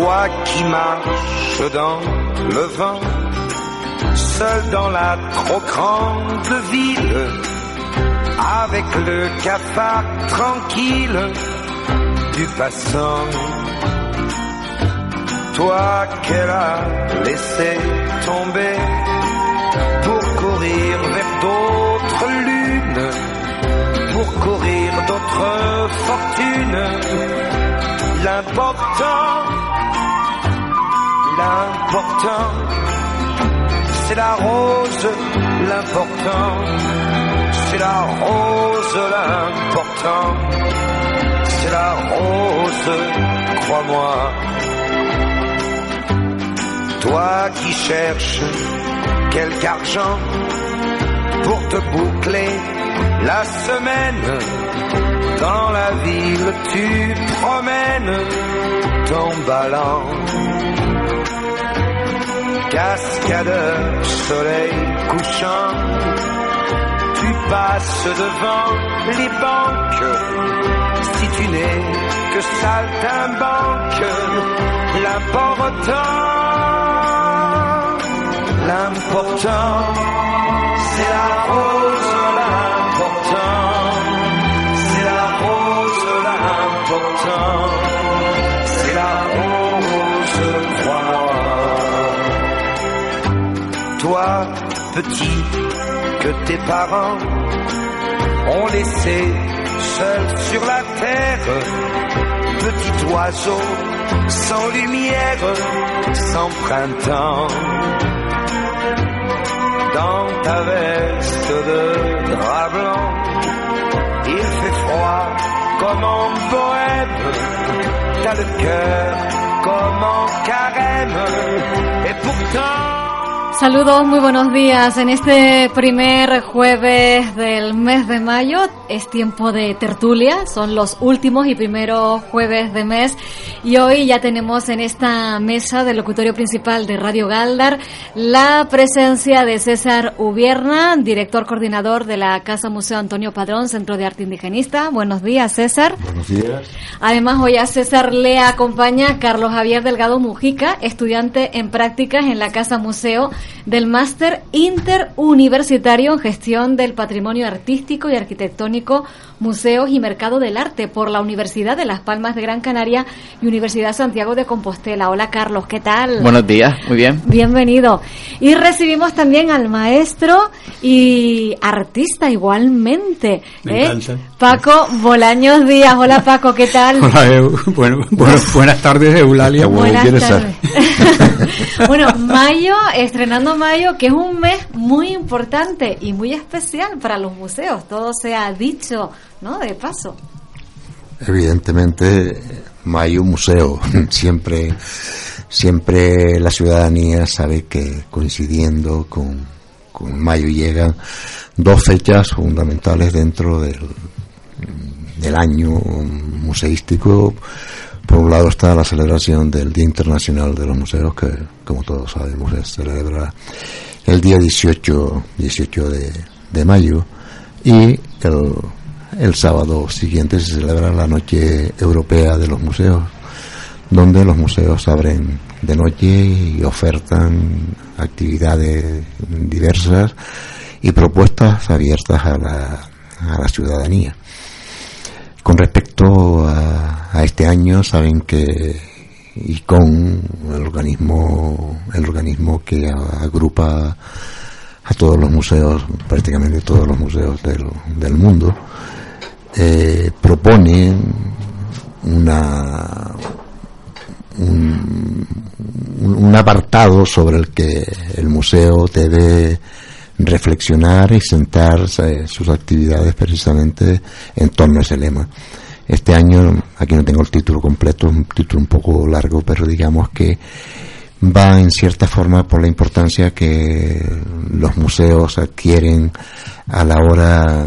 Toi qui marches dans le vent, seul dans la trop grande ville, avec le cafard tranquille du passant. Toi qu'elle a laissé tomber pour courir vers d'autres lunes, pour courir d'autres fortunes. L'important, l'important, c'est la rose, l'important, c'est la rose, l'important, c'est la rose, crois-moi. Toi qui cherches quelque argent pour te boucler la semaine. Dans la ville, tu promènes ton ballon. Cascadeur, soleil couchant, tu passes devant les banques. Si tu n'es que saltimbanque, l'important L'important, c'est la rose, l'important, c'est la rose, l'important, Toi, petit, que tes parents ont laissé seul sur la terre, petit oiseau, sans lumière, sans printemps. Dans ta veste de drap blanc. Il fait froid comme en bohème, t'as le cœur comme en carême, et pourtant... Saludos, muy buenos días. En este primer jueves del mes de mayo es tiempo de tertulia, son los últimos y primeros jueves de mes y hoy ya tenemos en esta mesa del locutorio principal de Radio Galdar la presencia de César Ubierna, director coordinador de la Casa Museo Antonio Padrón, Centro de Arte Indigenista. Buenos días, César. Buenos días. Además, hoy a César le acompaña Carlos Javier Delgado Mujica, estudiante en prácticas en la Casa Museo del Máster Interuniversitario en Gestión del Patrimonio Artístico y Arquitectónico, Museos y Mercado del Arte por la Universidad de Las Palmas de Gran Canaria y Universidad Santiago de Compostela. Hola Carlos, ¿qué tal? Buenos días, muy bien. Bienvenido. Y recibimos también al maestro y artista igualmente. Me ¿eh? encanta. Paco Bolaños Díaz. Hola Paco, ¿qué tal? Hola, Eu. Bueno, bueno, buenas tardes, Eulalia. Buenas tardes. bueno, mayo, estrenando mayo, que es un mes muy importante y muy especial para los museos. Todo se ha dicho, ¿no? De paso. Evidentemente, Mayo Museo. Siempre, siempre la ciudadanía sabe que coincidiendo con, con Mayo llegan dos fechas fundamentales dentro del, del año museístico. Por un lado está la celebración del Día Internacional de los Museos, que como todos sabemos se celebra el día 18, 18 de, mayo, y el, el sábado siguiente se celebra la Noche Europea de los Museos, donde los museos abren de noche y ofertan actividades diversas y propuestas abiertas a la, a la ciudadanía. Con respecto a, a este año, saben que y con el organismo, el organismo que agrupa a todos los museos, prácticamente todos los museos del, del mundo, eh, propone una un, un apartado sobre el que el museo debe reflexionar y sentar sus actividades precisamente en torno a ese lema. Este año, aquí no tengo el título completo, un título un poco largo, pero digamos que va en cierta forma por la importancia que los museos adquieren a la hora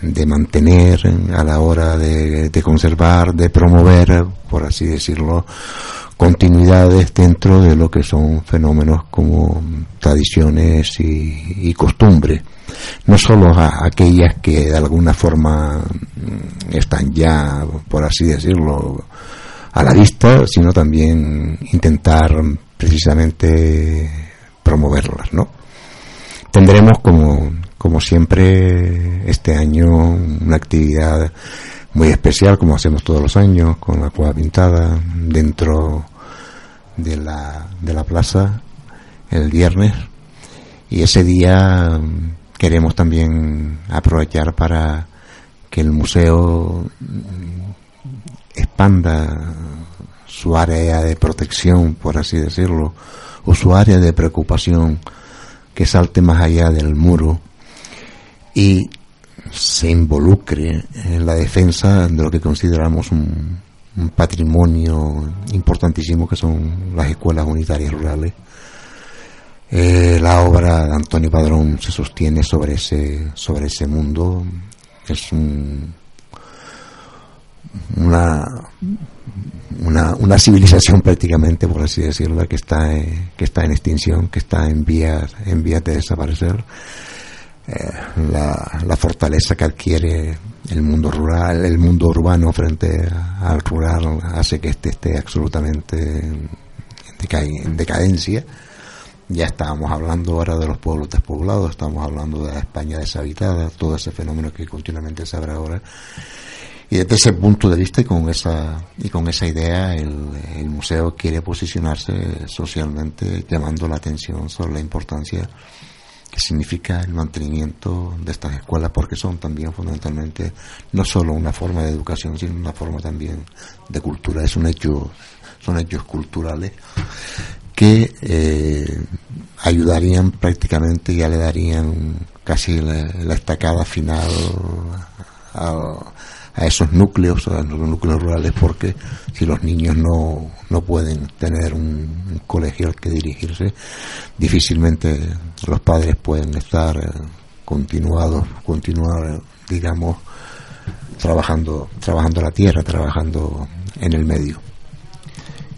de mantener, a la hora de, conservar, de promover, por así decirlo, continuidades dentro de lo que son fenómenos como tradiciones y, costumbres. No solo aquellas que de alguna forma están ya, por así decirlo, a la vista, sino también intentar precisamente promoverlas, ¿no? Tendremos como, como siempre este año una actividad muy especial como hacemos todos los años con la cueva pintada dentro de la, de la plaza el viernes. Y ese día queremos también aprovechar para que el museo expanda su área de protección, por así decirlo, o su área de preocupación, que salte más allá del muro y se involucre en la defensa de lo que consideramos un, patrimonio importantísimo que son las escuelas unitarias rurales. Eh, la obra de Antonio Padrón se sostiene sobre ese, sobre ese mundo. Es un, una, una, una civilización prácticamente, por así decirlo, que está, en, que está en extinción, que está en vías, en vías de desaparecer. Eh, la, la, fortaleza que adquiere el mundo rural, el mundo urbano frente al rural hace que este esté absolutamente en, en decadencia. Ya estábamos hablando ahora de los pueblos despoblados, estamos hablando de la España deshabitada, todo ese fenómeno que continuamente se abre ahora y desde ese punto de vista y con esa, y con esa idea, el, museo quiere posicionarse socialmente llamando la atención sobre la importancia significa el mantenimiento de estas escuelas porque son también fundamentalmente no solo una forma de educación sino una forma también de cultura. Es un hecho son hechos culturales que eh, ayudarían prácticamente ya le darían casi la, estacada final a, a esos núcleos, a los núcleos rurales, porque si los niños no, no pueden tener un, colegio al que dirigirse, difícilmente los padres pueden estar eh, continuados, continuar, digamos, trabajando, trabajando la tierra, trabajando en el medio.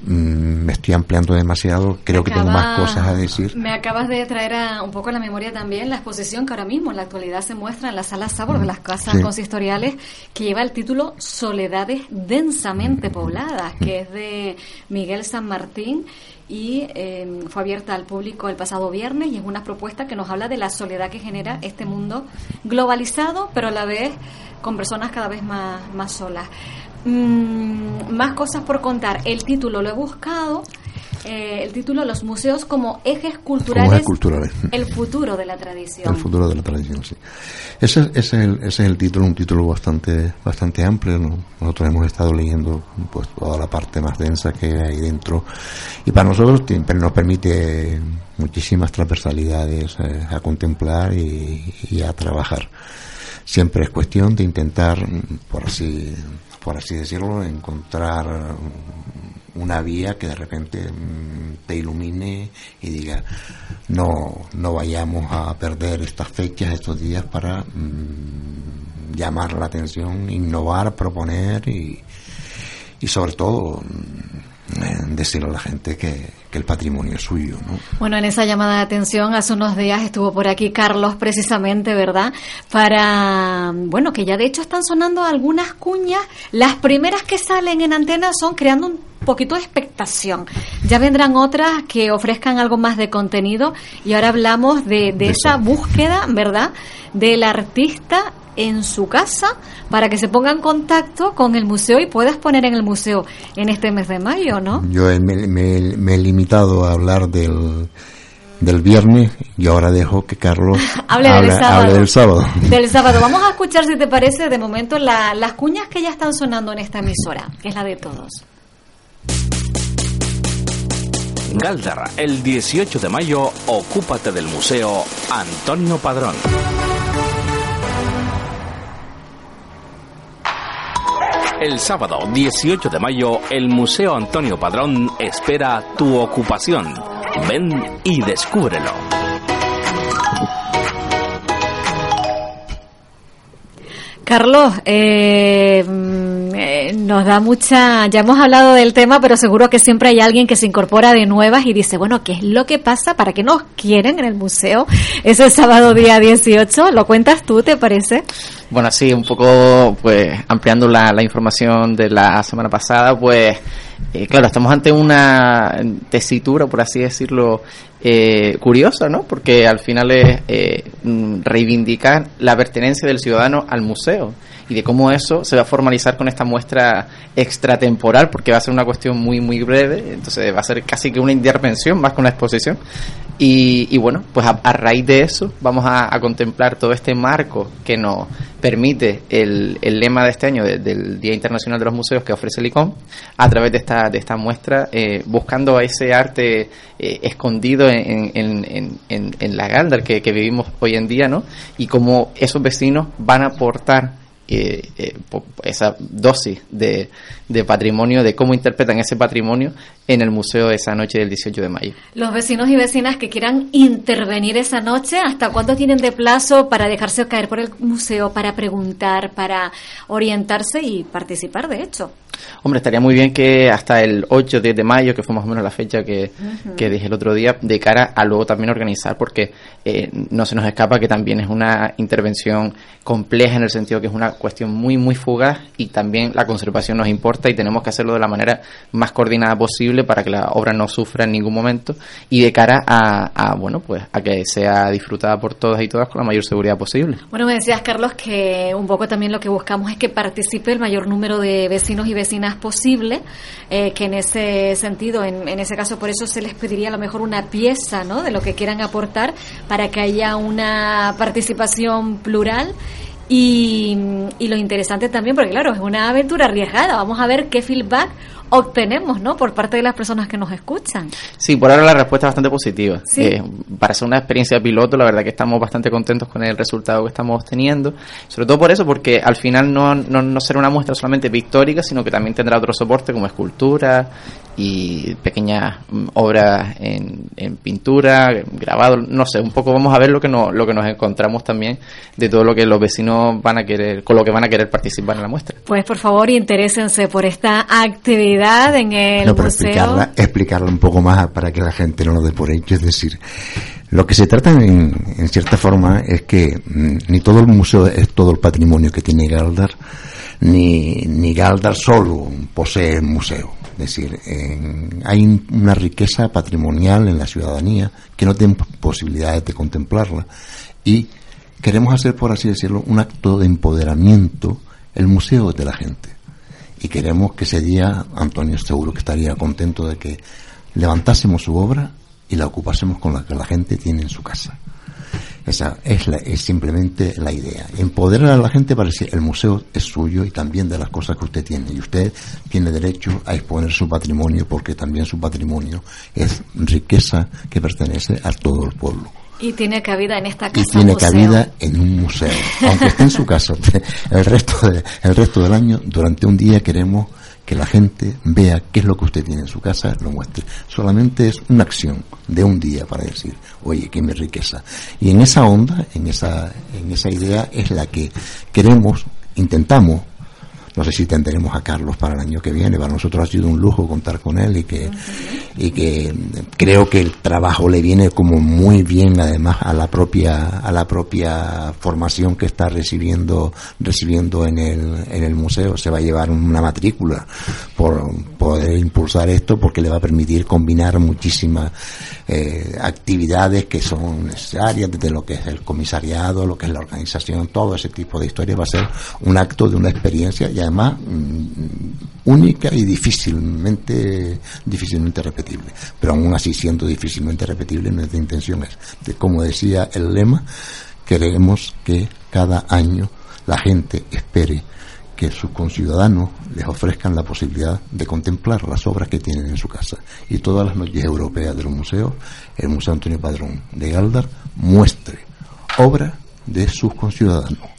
Mm, me estoy ampliando demasiado, creo que tengo más cosas a decir. Me acabas de traer a, un poco a la memoria también la exposición que ahora mismo en la actualidad se muestra en la sala Sabor de mm, las casas consistoriales, que lleva el título Soledades densamente mm. pobladas, que es de Miguel San Martín y em, fue abierta al público el pasado viernes y es una propuesta que nos habla de la soledad que genera este mundo globalizado, pero a la vez con personas cada vez más, más solas. Mm, más cosas por contar. El título lo he buscado. Eh, el título Los museos como ejes culturales, El futuro de la tradición. El futuro de la tradición, sí. Ese, es, el, ese es el título, un título bastante bastante amplio. Nosotros hemos estado leyendo pues toda la parte más densa que hay dentro. Y para nosotros nos permite muchísimas transversalidades eh, a contemplar y a trabajar. Siempre es cuestión de intentar, por así por así decirlo, encontrar una vía que de repente mm, te ilumine y diga no no vayamos a perder estas fechas estos días para mm, llamar la atención innovar proponer y, y sobre todo decirle a la gente que, que el patrimonio es suyo. ¿no? Bueno, en esa llamada de atención hace unos días estuvo por aquí Carlos precisamente, ¿verdad? Para, bueno, que ya de hecho están sonando algunas cuñas. Las primeras que salen en antena son creando un poquito de expectación. Ya vendrán otras que ofrezcan algo más de contenido y ahora hablamos de, de esa búsqueda, ¿verdad? Del artista en su casa para que se ponga en contacto con el museo y pueda exponer en el museo en este mes de mayo, ¿no? Yo me, he limitado a hablar del, del viernes y ahora dejo que Carlos hable, del, sábado. del sábado. Vamos a escuchar, si te parece, de momento las cuñas que ya están sonando en esta emisora, que es la de todos. Galdar, el 18 de mayo, ocúpate del Museo Antonio Padrón. El sábado 18 de mayo, el Museo Antonio Padrón espera tu ocupación. Ven y descúbrelo. Carlos, eh, nos da mucha, ya hemos hablado del tema, pero seguro que siempre hay alguien que se incorpora de nuevas y dice, bueno, ¿qué es lo que pasa? ¿Para qué nos quieren en el museo? Ese sábado día 18, ¿lo cuentas tú, te parece? Bueno, sí, un poco, pues, ampliando la, la información de la semana pasada, pues, eh, claro, estamos ante una tesitura, por así decirlo, eh, curiosa, ¿no? Porque al final es eh, reivindicar la pertenencia del ciudadano al museo y de cómo eso se va a formalizar con esta muestra extratemporal, porque va a ser una cuestión muy, muy breve, entonces va a ser casi que una intervención más que una exposición. Y, bueno, pues a, raíz de eso vamos a, contemplar todo este marco que nos permite el, el lema de este año del Día Internacional de los Museos que ofrece el ICOM a través de esta, de esta muestra, eh, buscando ese arte eh, escondido en, en, en, en, la Galdar que, que vivimos hoy en día, ¿no? Y cómo esos vecinos van a aportar eh, esa dosis de, de, patrimonio, de cómo interpretan ese patrimonio en el museo esa noche del 18 de mayo. Los vecinos y vecinas que quieran intervenir esa noche, ¿hasta cuándo tienen de plazo para dejarse caer por el museo, para preguntar, para orientarse y participar, de hecho? Hombre, estaría muy bien que hasta el 8 10 de mayo, que fue más o menos la fecha que, que dije el otro día, de cara a luego también organizar, porque eh, no se nos escapa que también es una intervención compleja en el sentido que es una cuestión muy, muy fugaz y también la conservación nos importa y tenemos que hacerlo de la manera más coordinada posible para que la obra no sufra en ningún momento y de cara a, a bueno, pues a que sea disfrutada por todas y todas con la mayor seguridad posible. Bueno, me decías, Carlos, que un poco también lo que buscamos es que participe el mayor número de vecinos y vecinas posible, eh, que en ese sentido, en, en, ese caso, por eso se les pediría a lo mejor una pieza ¿no? de lo que quieran aportar para que haya una participación plural y, y, lo interesante también, porque claro, es una aventura arriesgada. Vamos a ver qué feedback obtenemos, ¿no? Por parte de las personas que nos escuchan. Sí, por ahora la respuesta es bastante positiva. Eh, para ser una experiencia piloto, la verdad que estamos bastante contentos con el resultado que estamos teniendo. Sobre todo por eso, porque al final no, no, no será una muestra solamente pictórica, sino que también tendrá otro soporte como escultura y pequeñas mm, obras en, en, pintura, grabado, no sé, un poco vamos a ver lo que, no, lo que nos encontramos también de todo lo que los vecinos van a querer, con lo que van a querer participar en la muestra. Pues por favor, interésense por esta actividad en el no, museo. Explicarla, explicarla un poco más para que la gente no lo dé por hecho, es decir, lo que se trata en, en cierta forma es que mm, ni todo el museo es todo el patrimonio que tiene Galdar, ni, ni Galdar solo posee el museo decir, hay una riqueza patrimonial en la ciudadanía que no tiene posibilidades de contemplarla y queremos hacer, por así decirlo, un acto de empoderamiento, el museo de la gente. Y queremos que ese día, Antonio seguro que estaría contento de que levantásemos su obra y la ocupásemos con la que la gente tiene en su casa. Esa es, la, es simplemente la idea. Empoderar a la gente para decir el museo es suyo y también de las cosas que usted tiene. Y usted tiene derecho a exponer su patrimonio porque también su patrimonio es riqueza que pertenece a todo el pueblo. Y tiene cabida en esta casa. Y tiene cabida en un museo. Aunque esté en su casa el resto, de, el resto del año, durante un día queremos que la gente vea qué es lo que usted tiene en su casa, lo muestre. Solamente es una acción de un día para decir, oye, qué mi riqueza. Y en esa onda, en esa, en esa idea es la que queremos, intentamos no sé si tendremos a Carlos para el año que viene. Para nosotros ha sido un lujo contar con él y que, y que creo que el trabajo le viene como muy bien además a la propia, a la propia formación que está recibiendo, recibiendo en el, en el museo. Se va a llevar una matrícula por poder impulsar esto porque le va a permitir combinar muchísimas eh, actividades que son necesarias desde lo que es el comisariado, lo que es la organización, todo ese tipo de historias va a ser un acto de una experiencia además mm, única y difícilmente difícilmente repetible. Pero aún así siendo difícilmente repetible nuestra intención es, como decía el lema, queremos que cada año la gente espere que sus conciudadanos les ofrezcan la posibilidad de contemplar las obras que tienen en su casa. Y todas las noches europeas de los museos, el Museo Antonio Padrón de Galdar muestre obras de sus conciudadanos.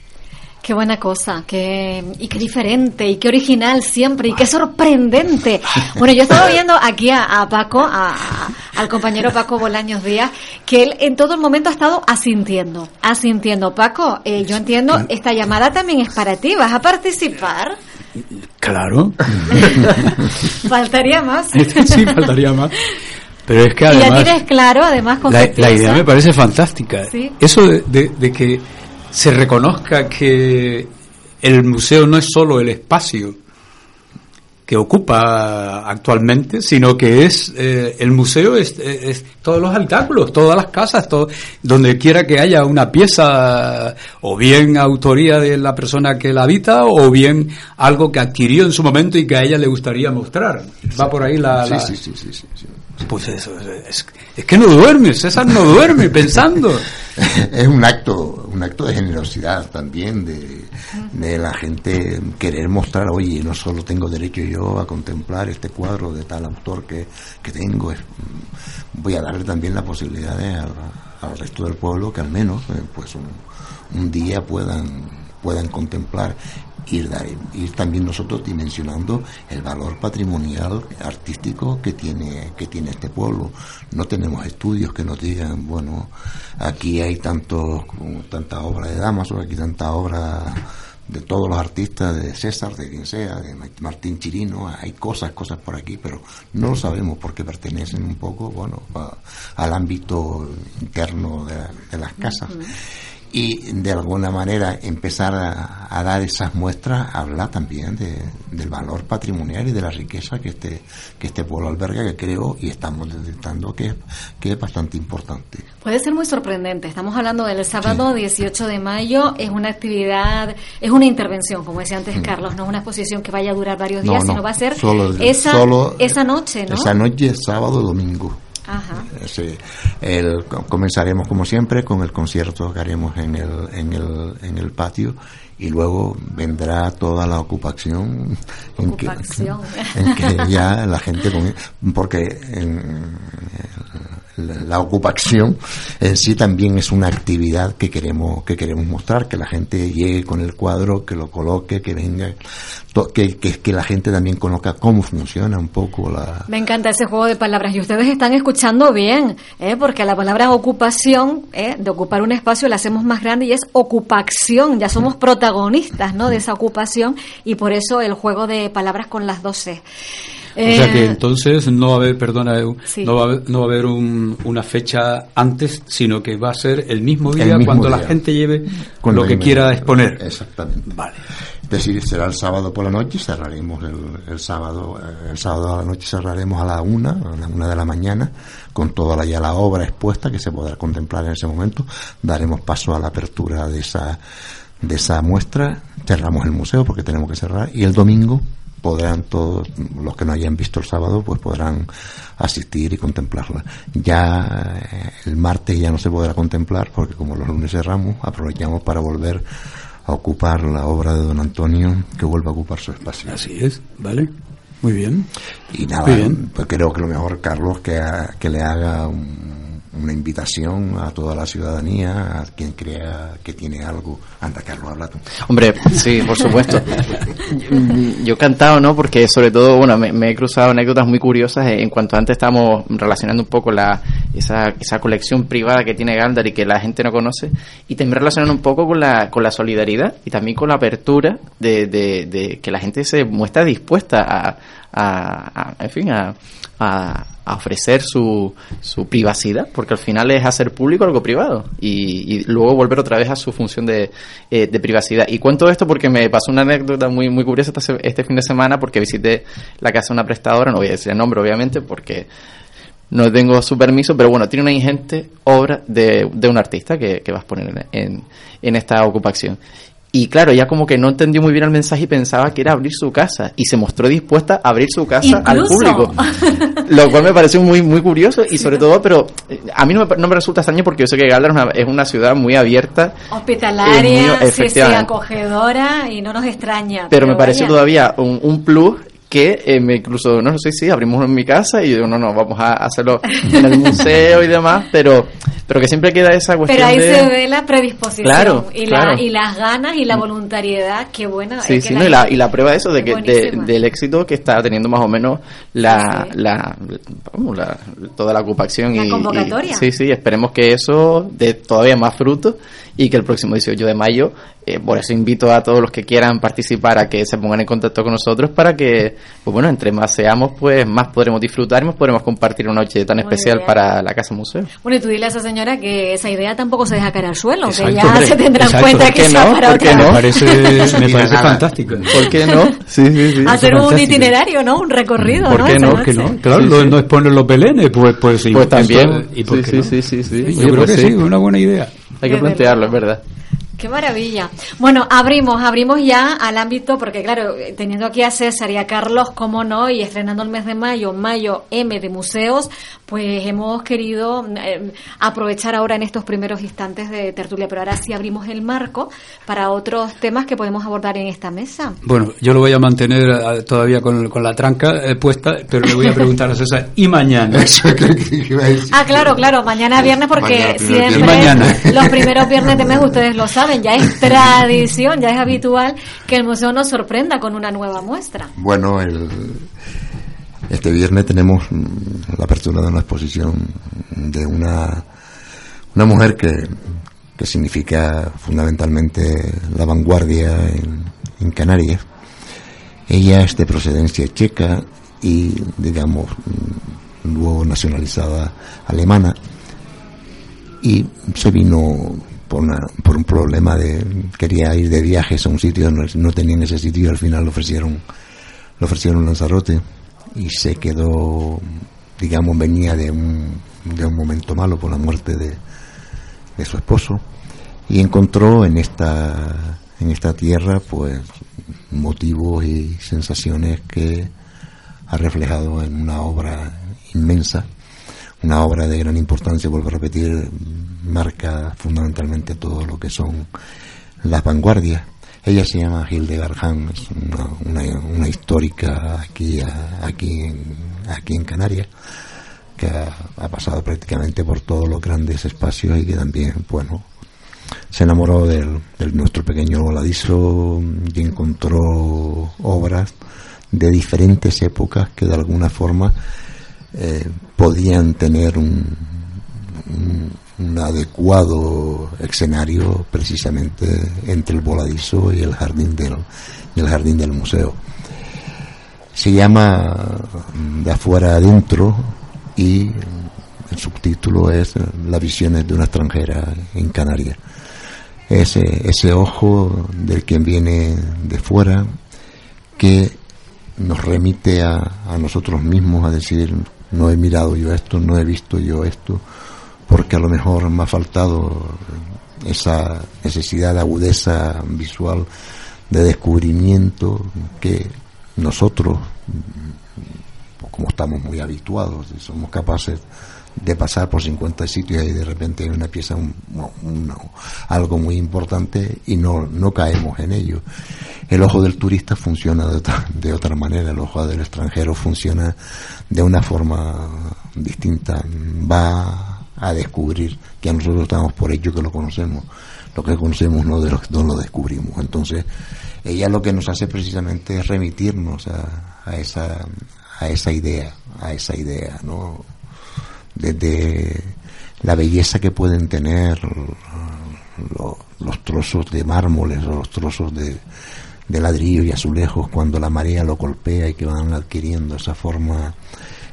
Qué buena cosa, qué, y qué diferente, y qué original siempre, y qué sorprendente. Bueno, yo estaba viendo aquí a, Paco, a, al compañero Paco Bolaños Díaz, que él en todo el momento ha estado asintiendo, asintiendo. Paco, eh, yo entiendo, esta llamada también es para ti, ¿vas a participar? Claro. faltaría más. sí, faltaría más. Pero es que además... Y ya tienes claro, además, con la, la idea me parece fantástica. Eso de que se reconozca que el museo no es solo el espacio que ocupa actualmente, sino que es eh, el museo es, todos los habitáculos, todas las casas, todo, donde quiera que haya una pieza o bien autoría de la persona que la habita o bien algo que adquirió en su momento y que a ella le gustaría mostrar. Va por ahí la... Sí, sí, sí, sí, Pues eso, es, que no duerme, César no duerme pensando. es un acto, un acto de generosidad también de, de, la gente querer mostrar, oye, no solo tengo derecho yo a contemplar este cuadro de tal autor que, que tengo, voy a darle también la posibilidad al, resto del pueblo que al menos eh, pues un, un día puedan puedan contemplar ir, ir también nosotros dimensionando el valor patrimonial artístico que tiene que tiene este pueblo. No tenemos estudios que nos digan bueno aquí hay tanto tanta obra de Damaso aquí tanta obra de todos los artistas de César de quien sea de Martín Chirino hay cosas cosas por aquí pero no lo sabemos porque pertenecen un poco bueno al ámbito interno de, las casas y de alguna manera empezar a, dar esas muestras habla también de, del valor patrimonial y de la riqueza que este que este pueblo alberga que creo y estamos detectando que es, que es bastante importante. Puede ser muy sorprendente. Estamos hablando del sábado 18 de mayo. Es una actividad, es una intervención, como decía antes mm. Carlos, no es una exposición que vaya a durar varios días, sino va a ser esa, esa noche, ¿no? Esa noche, sábado, domingo. Ajá. el, comenzaremos como siempre con el concierto que haremos en el, en el, en el patio y luego vendrá toda la ocupación, En, que, en que ya la gente porque en, la ocupación en sí también es una actividad que queremos que queremos mostrar que la gente llegue con el cuadro que lo coloque que venga que, que, que la gente también conozca cómo funciona un poco la me encanta ese juego de palabras y ustedes están escuchando bien ¿eh? porque la palabra ocupación ¿eh? de ocupar un espacio la hacemos más grande y es ocupación ya somos protagonistas no de esa ocupación y por eso el juego de palabras con las 12 o sea que eh, entonces no va a haber, perdona, no, va a haber, no va a haber una fecha antes, sino que va a ser el mismo día cuando la gente lleve con lo que quiera exponer. Exactamente. Vale. Es decir, será el sábado por la noche, cerraremos el, sábado, eh, el sábado a la noche cerraremos a la una, a la una de la mañana, con toda la, ya la obra expuesta que se podrá contemplar en ese momento. Daremos paso a la apertura de esa, de esa muestra, cerramos el museo porque tenemos que cerrar, y el domingo podrán todos los que no hayan visto el sábado pues podrán asistir y contemplarla. Ya eh, el martes ya no se podrá contemplar porque como los lunes cerramos aprovechamos para volver a ocupar la obra de don Antonio que vuelva a ocupar su espacio. Así es vale. Muy bien. Y nada pues creo que lo mejor Carlos que, que le haga un una invitación a toda la ciudadanía, a quien crea que tiene algo. Anda, Carlos, habla tú. Hombre, sí, por supuesto. yo, he cantado, ¿no? Porque sobre todo, bueno, me, he cruzado anécdotas muy curiosas en cuanto antes estábamos relacionando un poco la, esa, esa colección privada que tiene Gandar y que la gente no conoce, y también relacionando un poco con la, con la solidaridad y también con la apertura de, de, que la gente se muestra dispuesta a, a, en fin, a, a, ofrecer su, su, privacidad, porque al final es hacer público algo privado y, luego volver otra vez a su función de, eh, de, privacidad. Y cuento esto porque me pasó una anécdota muy, muy curiosa este fin de semana porque visité la casa de una prestadora, no voy a decir el nombre obviamente porque no tengo su permiso, pero bueno, tiene una ingente obra de, de un artista que, que vas a poner en, en esta ocupación. Y claro, ella como que no entendió muy bien el mensaje y pensaba que era abrir su casa. Y se mostró dispuesta a abrir su casa al público. lo cual me parece muy muy curioso y sobre todo, pero eh, a mí no me, no me resulta extraño porque yo sé que Galdar es una, ciudad muy abierta. Hospitalaria, sí, acogedora y no nos extraña. Pero, me parece todavía un, un plus que eh, me incluso, no sé si abrimos en mi casa y digo, no, no, vamos a hacerlo en el museo y demás, pero pero que siempre queda esa cuestión Pero ahí se ve la predisposición y, La, y las ganas y la voluntariedad, qué buena. Sí, sí, y, la, y la prueba de eso, de que del éxito que está teniendo más o menos la, la, toda la ocupación. La y, convocatoria. sí, sí, esperemos que eso dé todavía más fruto y que el próximo 18 de mayo, eh, por eso invito a todos los que quieran participar a que se pongan en contacto con nosotros para que, pues bueno, entre más seamos, pues más podremos disfrutar y más podremos compartir una noche tan especial para la Casa Museo. Bueno, y tú dile a esa señora que esa idea tampoco se deja caer al suelo, que ya se tendrá en cuenta que no? para ¿Por qué no? Me parece, me parece fantástico. ¿Por qué no? Sí, sí, sí. Hacer un itinerario, ¿no? Un recorrido, ¿Por qué no? no? Claro, sí, no exponen los belenes, pues, pues sí. Pues también. ¿y por sí, sí, sí, sí, Yo creo que sí, una buena idea. Hay que plantearlo, es verdad. Qué maravilla. Bueno, abrimos, abrimos ya al ámbito, porque claro, teniendo aquí a César y a Carlos, cómo no, y estrenando el mes de mayo, mayo M de museos, pues hemos querido eh, aprovechar ahora en estos primeros instantes de tertulia, pero ahora sí abrimos el marco para otros temas que podemos abordar en esta mesa. Bueno, yo lo voy a mantener eh, todavía con, la tranca eh, puesta, pero le voy a preguntar a César, ¿y mañana? ah, claro, claro, mañana viernes, porque siempre los primeros viernes de mes ustedes lo saben ya es tradición, ya es habitual que el museo nos sorprenda con una nueva muestra. Bueno, el, este viernes tenemos la apertura de una exposición de una, una mujer que, que significa fundamentalmente la vanguardia en, en Canarias. Ella es de procedencia checa y, digamos, luego nacionalizada alemana y se vino por, un problema de quería ir de viajes a un sitio no, no tenían ese sitio y al final le ofrecieron le ofrecieron Lanzarote y se quedó digamos venía de un, de un momento malo por la muerte de, de su esposo y encontró en esta en esta tierra pues motivos y sensaciones que ha reflejado en una obra inmensa una obra de gran importancia, vuelvo a repetir, marca fundamentalmente todo lo que son las vanguardias. Ella se llama Hildegard Hahn, es una, histórica aquí, aquí, en, aquí en Canarias, que ha, pasado prácticamente por todos los grandes espacios y que también, bueno, se enamoró del, nuestro pequeño voladizo y encontró obras de diferentes épocas que de alguna forma eh, podían tener un, un, adecuado escenario precisamente entre el voladizo y el jardín del, el jardín del museo. Se llama De afuera adentro y el subtítulo es Las visiones de una extranjera en Canarias. Ese, ese ojo del quien viene de fuera que nos remite a, a nosotros mismos a decir no he mirado yo esto, no he visto yo esto, porque a lo mejor me ha faltado esa necesidad de agudeza visual, de descubrimiento que nosotros, como estamos muy habituados, somos capaces de pasar por 50 sitios y de repente hay una pieza, algo muy importante y no, no caemos en ello. El ojo del turista funciona de otra, de otra manera, el ojo del extranjero funciona de una forma distinta. Va a descubrir que nosotros estamos por ello que lo conocemos. Lo que conocemos no, de lo, no lo descubrimos. Entonces, ella lo que nos hace precisamente es remitirnos a, a esa a esa idea, a esa idea, ¿no? Desde la belleza que pueden tener los trozos de mármoles o los trozos de, ladrillo y azulejos cuando la marea lo golpea y que van adquiriendo esa forma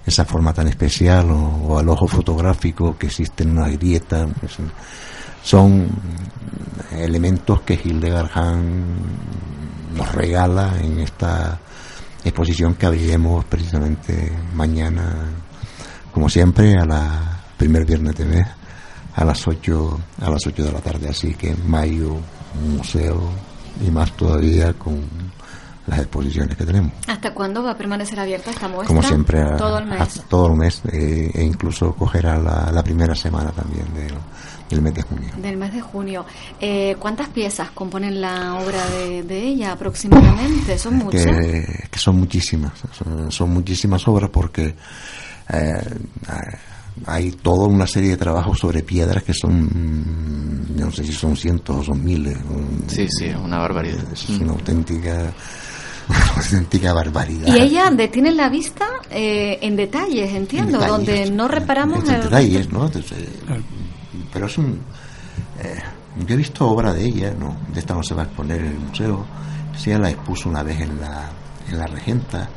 esa forma tan especial o, al ojo fotográfico que existe en una grieta pues, son elementos que Hildegard Hahn nos regala en esta exposición que abriremos precisamente mañana como siempre a la primer viernes de mes a las 8 a las 8 de la tarde así que en mayo museo y más todavía con las exposiciones que tenemos. ¿Hasta cuándo va a permanecer abierta esta muestra? Como siempre, todo el mes. Hasta todo el mes eh, e incluso cogerá la, la primera semana también del, del, mes de junio. Del mes de junio. Eh, ¿Cuántas piezas componen la obra de, de ella aproximadamente? ¿Son muchas? Que, que son muchísimas, son, son, muchísimas obras porque eh, hay toda una serie de trabajos sobre piedras que son, no sé si son cientos o son miles. Sí, sí, es una barbaridad. Es una auténtica una auténtica barbaridad. Y ella detiene la vista eh, en detalles, entiendo, En detalles, donde no reparamos en el detalles, ¿no? Entonces, eh, pero es un... eh, yo he visto obra de ella, ¿no? De esta no se va a exponer en el museo. Sí, ella la expuso una vez en la, en la Regenta,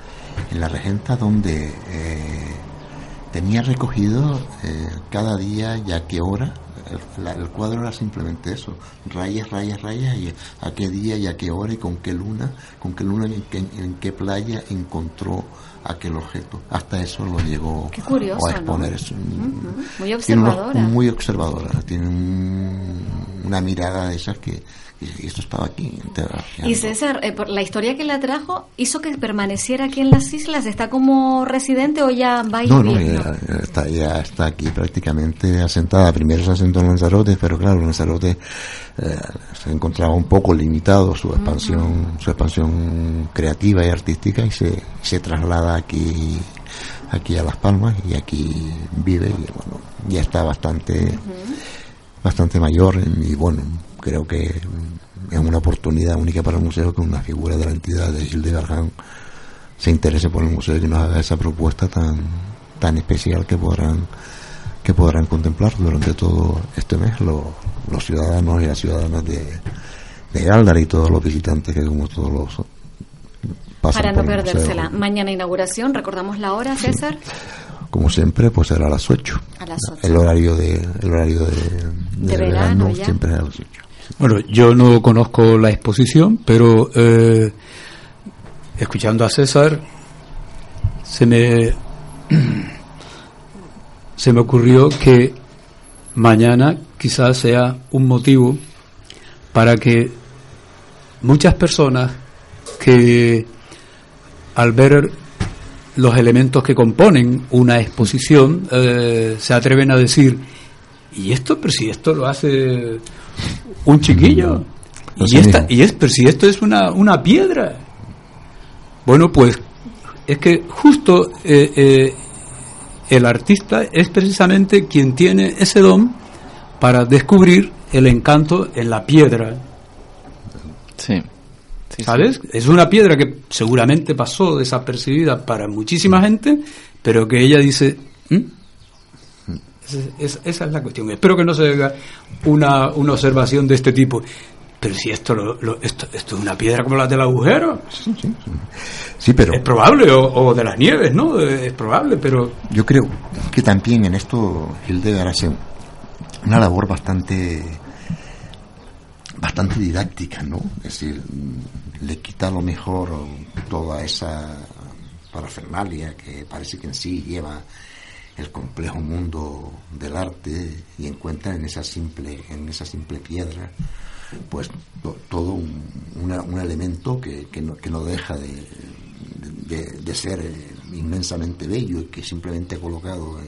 en la Regenta donde eh, tenía recogido eh, cada día y a qué hora. El, el cuadro era simplemente eso, rayas, rayas, rayas, y a qué día y a qué hora y con qué luna, con qué luna y en qué, en qué playa encontró aquel objeto. Hasta eso lo llegó curioso, a exponer. ¿no? Es un- Ujú, Muy tiene unos- observadora. muy observadora, tiene un- una mirada de esas que, y esto estaba aquí. Y César, eh, por la historia que la trajo, ¿hizo que permaneciera aquí en las islas? ¿Está como residente o ya va y No, no, ya está, ya está aquí prácticamente asentada. Primero se asentó en Lanzarote, pero claro, Lanzarote eh, se encontraba un poco limitado su expansión, su expansión creativa y artística y se, se traslada aquí aquí a Las Palmas y aquí vive y bueno, ya está bastante bastante mayor y bueno, creo que es una oportunidad única para el museo que una figura de la entidad de Gilles de Bergan se interese por el museo y que nos haga esa propuesta tan tan especial que podrán que podrán contemplar durante todo este mes los, los ciudadanos y las ciudadanas de, de y todos los visitantes que como todos los pasan Para no perdérsela. Mañana inauguración, recordamos la hora, César. como siempre pues será a las 8 A las 8. el horario de el horario de, De del verano ya. siempre es a las 8 Bueno, yo no conozco la exposición, pero eh, escuchando a César, se me, se me ocurrió que mañana quizás sea un motivo para que muchas personas que al ver los elementos que componen una exposición eh, se atreven a decir y esto pero si esto lo hace un chiquillo. Y esta y es pero si esto es una una piedra bueno pues es que justo eh, eh, el artista es precisamente quien tiene ese don para descubrir el encanto en la piedra Sí. Sí, sí. ¿Sabes? Es una piedra que seguramente pasó desapercibida para muchísima gente, pero que ella dice, "¿Mm?". Esa, es- esa es la cuestión. Espero que no se haga una, una observación de este tipo. Pero si esto, lo- lo- esto, esto es una piedra como la del agujero, sí pero es probable, o, o de las nieves, ¿no? Es probable, pero yo creo que también en esto Hildegard hace una labor bastante bastante didáctica, ¿no? Es decir, mm, le quita a lo mejor toda esa parafernalia que parece que en sí lleva el complejo mundo del arte y encuentra en esa simple en esa simple piedra pues to- todo un elemento que, que, no, que no deja de, de, de ser eh, inmensamente bello y que simplemente colocado en,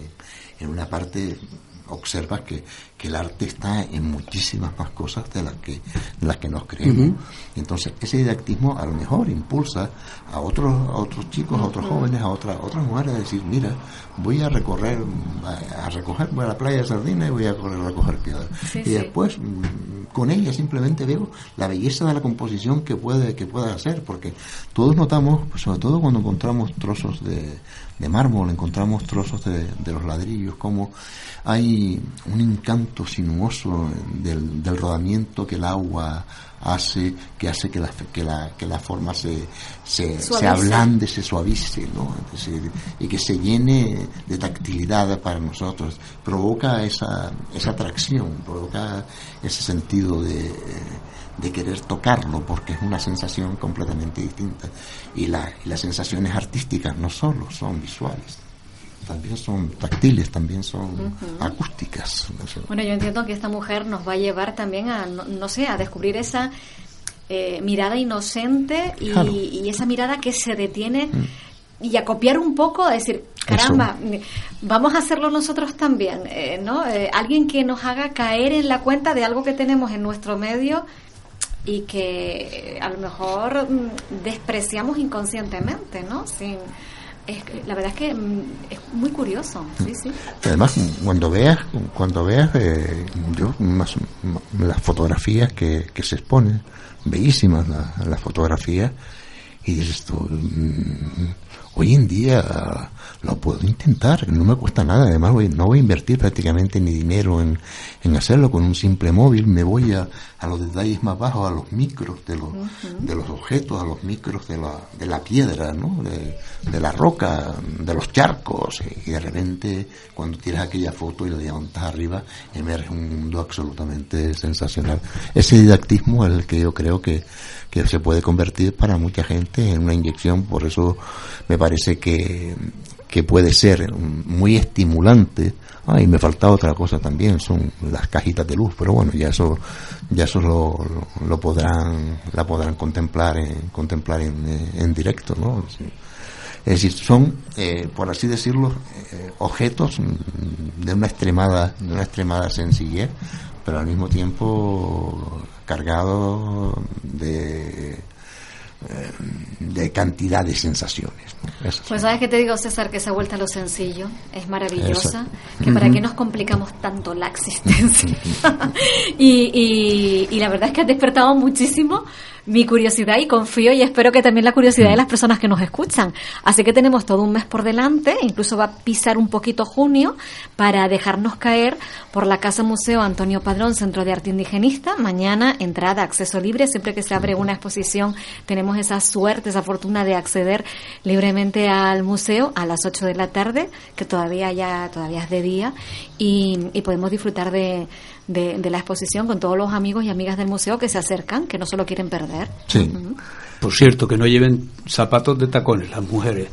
en una parte observas que, que el arte está en muchísimas más cosas de las que, de las que nos creemos. Entonces ese didactismo a lo mejor impulsa a otros, a otros chicos, a otros jóvenes, a otras, a otras mujeres a decir, mira, voy a recorrer, a, a recoger, voy a la playa de Sardina y voy a correr a recoger piedras. Sí, y sí. después mm, con ella simplemente veo la belleza de la composición que puede, que puede hacer, porque todos notamos, pues, sobre todo cuando encontramos trozos de, de mármol, encontramos trozos de, de los ladrillos, como hay un encanto sinuoso del, del rodamiento que el agua hace, que hace que la, que la, que la forma se, se, se ablande, se suavice, ¿no? Es decir, y que se llene de tactilidad para nosotros. Provoca esa, esa atracción, provoca ese sentido de, de querer tocarlo, porque es una sensación completamente distinta. Y, la, y las sensaciones artísticas no solo son visuales, también son táctiles, también son acústicas. Bueno, yo entiendo que esta mujer nos va a llevar también a, no, no sé, a descubrir esa eh, mirada inocente y, esa mirada que se detiene mm. y a copiar un poco, a decir, caramba, vamos a hacerlo nosotros también, eh, ¿no? Eh, alguien que nos haga caer en la cuenta de algo que tenemos en nuestro medio y que a lo mejor mm, despreciamos inconscientemente, ¿no? Sin, la verdad es que mm, es muy curioso, sí, sí. Además, cuando veas, cuando veas, eh, yo más, las fotografías que, que se exponen, bellísimas las fotografías, y dices tú, mm, hoy en día lo puedo intentar, no me cuesta nada, además no voy a invertir prácticamente ni dinero en, hacerlo con un simple móvil, me voy a, a, los detalles más bajos, a los micros de los, de los objetos, a los micros de la, de la piedra, ¿no? de, la roca, de los charcos, y de repente cuando tiras aquella foto y la levantas arriba, emerge un mundo absolutamente sensacional. Ese didactismo es el que yo creo que, se puede convertir para mucha gente en una inyección, por eso me parece que que puede ser muy estimulante. Ah, y me falta otra cosa también, son las cajitas de luz, pero bueno, ya eso, ya eso lo, lo, podrán, la podrán contemplar en, contemplar en, en directo, ¿no? Es decir, son, eh, por así decirlo, eh, objetos de una extremada, de una extremada sencillez, pero al mismo tiempo cargados de eh, de cantidad de sensaciones. Pues sabes que te digo, César, que esa vuelta a lo sencillo es maravillosa, que para qué nos complicamos tanto la existencia. y, y, la verdad es que has despertado muchísimo mi curiosidad y confío y espero que también la curiosidad de las personas que nos escuchan. Así que tenemos todo un mes por delante, incluso va a pisar un poquito junio para dejarnos caer por la Casa Museo Antonio Padrón, Centro de Arte Indigenista. Mañana entrada, acceso libre, siempre que se abre una exposición tenemos esa suerte, esa fortuna de acceder libremente al museo a las 8 de la tarde, que todavía ya todavía es de día y podemos disfrutar de de, la exposición con todos los amigos y amigas del museo que se acercan, que no se lo quieren perder. Sí. Por cierto, que no lleven zapatos de tacones las mujeres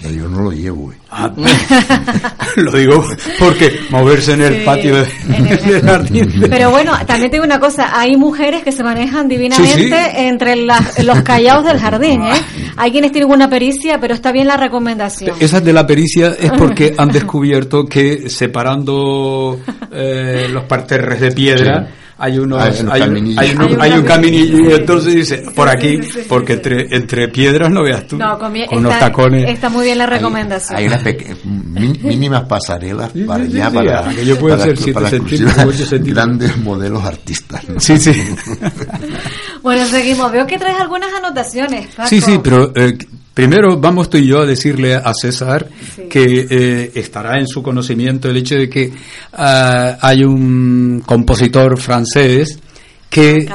yo no lo llevo. Ah, lo digo porque moverse en el patio del jardín. Pero bueno, también tengo una cosa, hay mujeres que se manejan divinamente entre los callados del jardín. ¿eh? Hay quienes tienen una pericia, pero está bien la recomendación. Esa de la pericia es porque han descubierto que separando eh, los parterres de piedra hay unos hay, un, caminillo. y entonces dice por aquí porque entre entre piedras no veas tú con unos tacones está muy bien la recomendación. hay, unas mínimas pasarelas para allá para que yo pueda hacer 7 centímetros grandes modelos artistas sí sí. Bueno seguimos. Veo que traes algunas anotaciones sí sí pero eh, Primero vamos tú y yo a decirle a César que eh, estará en su conocimiento el hecho de que ah, hay un compositor francés que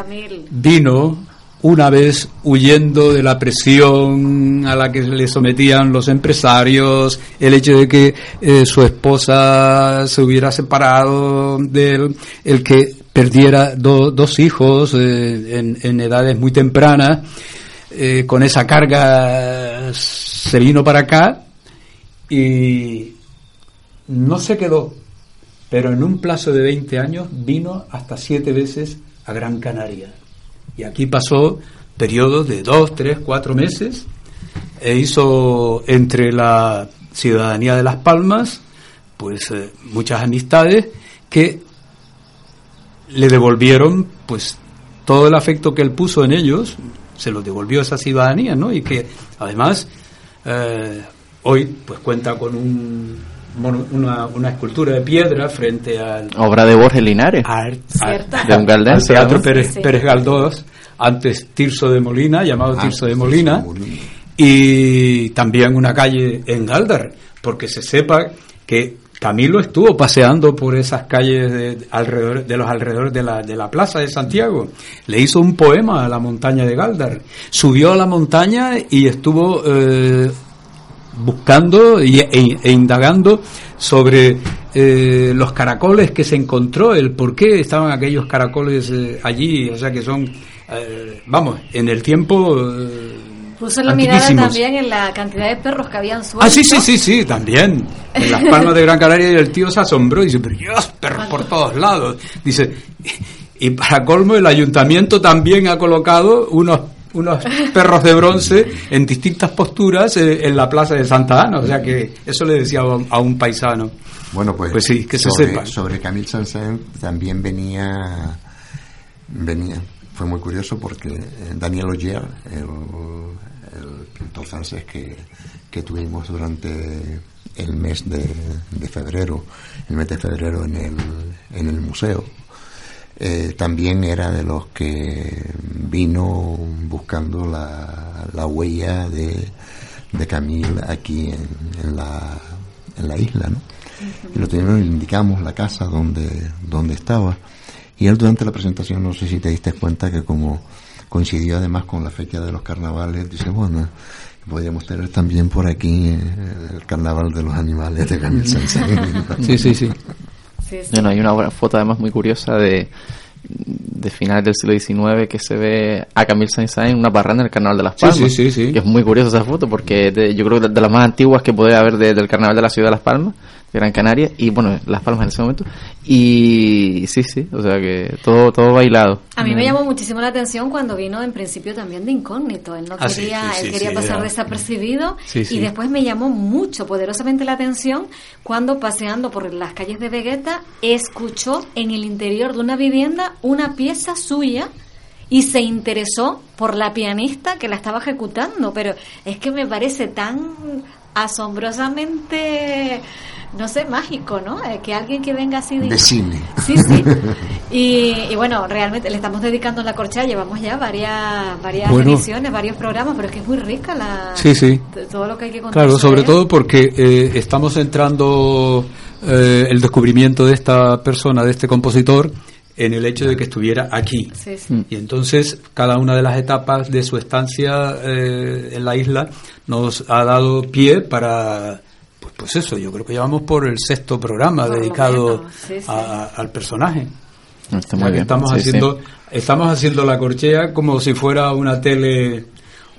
vino una vez huyendo de la presión a la que le sometían los empresarios, el hecho de que eh, su esposa se hubiera separado de él, el que perdiera dos hijos eh, en, en edades muy tempranas, eh, con esa carga se vino para acá y no se quedó, pero en un plazo de 20 años vino hasta siete veces a Gran Canaria. Y aquí pasó periodos de dos, tres, cuatro meses e hizo entre la ciudadanía de Las Palmas pues eh, muchas amistades que le devolvieron pues todo el afecto que él puso en ellos se lo devolvió esa ciudadanía, ¿no? Y que además eh, hoy pues cuenta con un, una, una, escultura de piedra frente al... Obra de Borges Linares. de un al Teatro Pérez, Pérez, Galdós, antes Tirso de Molina, llamado ah, Tirso de Molina, y también una calle en Galdar, porque se sepa que Camilo estuvo paseando por esas calles de, alrededor, de los alrededores de la, de la plaza de Santiago. Le hizo un poema a la montaña de Galdar. Subió a la montaña y estuvo eh, buscando y, e, e, indagando sobre eh, los caracoles que se encontró, el por qué estaban aquellos caracoles eh, allí, o sea que son, vamos, en el tiempo Puso la mirada también en la cantidad de perros que habían suelto. Ah, sí, sí, sí, sí, también. En las palmas de Gran Canaria y el tío se asombró y dice, pero Dios, perros por todos lados. Dice, Y para colmo, el ayuntamiento también ha colocado unos unos perros de bronce en distintas posturas eh, en la plaza de Santa Ana. O sea que eso le decía a un paisano. Bueno, pues, pues sí, que sobre, se sepa. Sobre Camille saint también venía, venía, fue muy curioso porque eh, Daniel Ogier, el, el pintor francés que, que tuvimos durante el mes de, de, febrero, el mes de febrero en el, en el museo, eh, también era de los que vino buscando la, la huella de, de Camille aquí en, en, la, en la isla, ¿no? Y lo teníamos, indicamos la casa donde, donde estaba. Y él durante la presentación, no sé si te diste cuenta que como coincidió además con la fecha de los carnavales, dice, bueno, podríamos tener también por aquí eh, el carnaval de los animales de Camille saint Sí, sí, sí. Sí, sí. Bueno, hay una foto además muy curiosa de, de finales del siglo XIX que se ve a Camille Saint-Saëns en una parranda en el Carnaval de las Palmas. Sí, sí, sí, Que es muy curiosa esa foto porque de, yo creo que de, de, las más antiguas que podría haber de, del Carnaval de la Ciudad de Las Palmas. Gran Canaria y bueno, Las Palmas en ese momento. Y sí, sí, o sea que todo todo bailado. A mí me llamó muchísimo la atención cuando vino en principio también de incógnito. Él no Ah, quería, sí, sí, él sí, quería sí, pasar desapercibido Sí, sí. y después me llamó mucho, poderosamente la atención cuando paseando por las calles de Vegeta escuchó en el interior de una vivienda una pieza suya y se interesó por la pianista que la estaba ejecutando, pero es que me parece tan asombrosamente no sé, mágico, ¿no? Eh, que alguien que venga así de cine. Sí, sí. Y, y bueno, realmente le estamos dedicando la corchea, llevamos ya varias varias Bueno. ediciones, varios programas, pero es que es muy rica la Sí, sí. todo lo que hay que contar. Claro, sobre todo porque eh, estamos centrando eh, el descubrimiento de esta persona, de este compositor, en el hecho de que estuviera aquí. Sí, sí. Y entonces cada una de las etapas de su estancia eh, en la isla nos ha dado pie para, pues, eso, yo creo que llevamos por el sexto programa Por dedicado menos, sí, sí. a- al personaje. Está O sea, muy bien. Estamos Sí, sí. haciendo, estamos haciendo la corchea como si fuera una tele.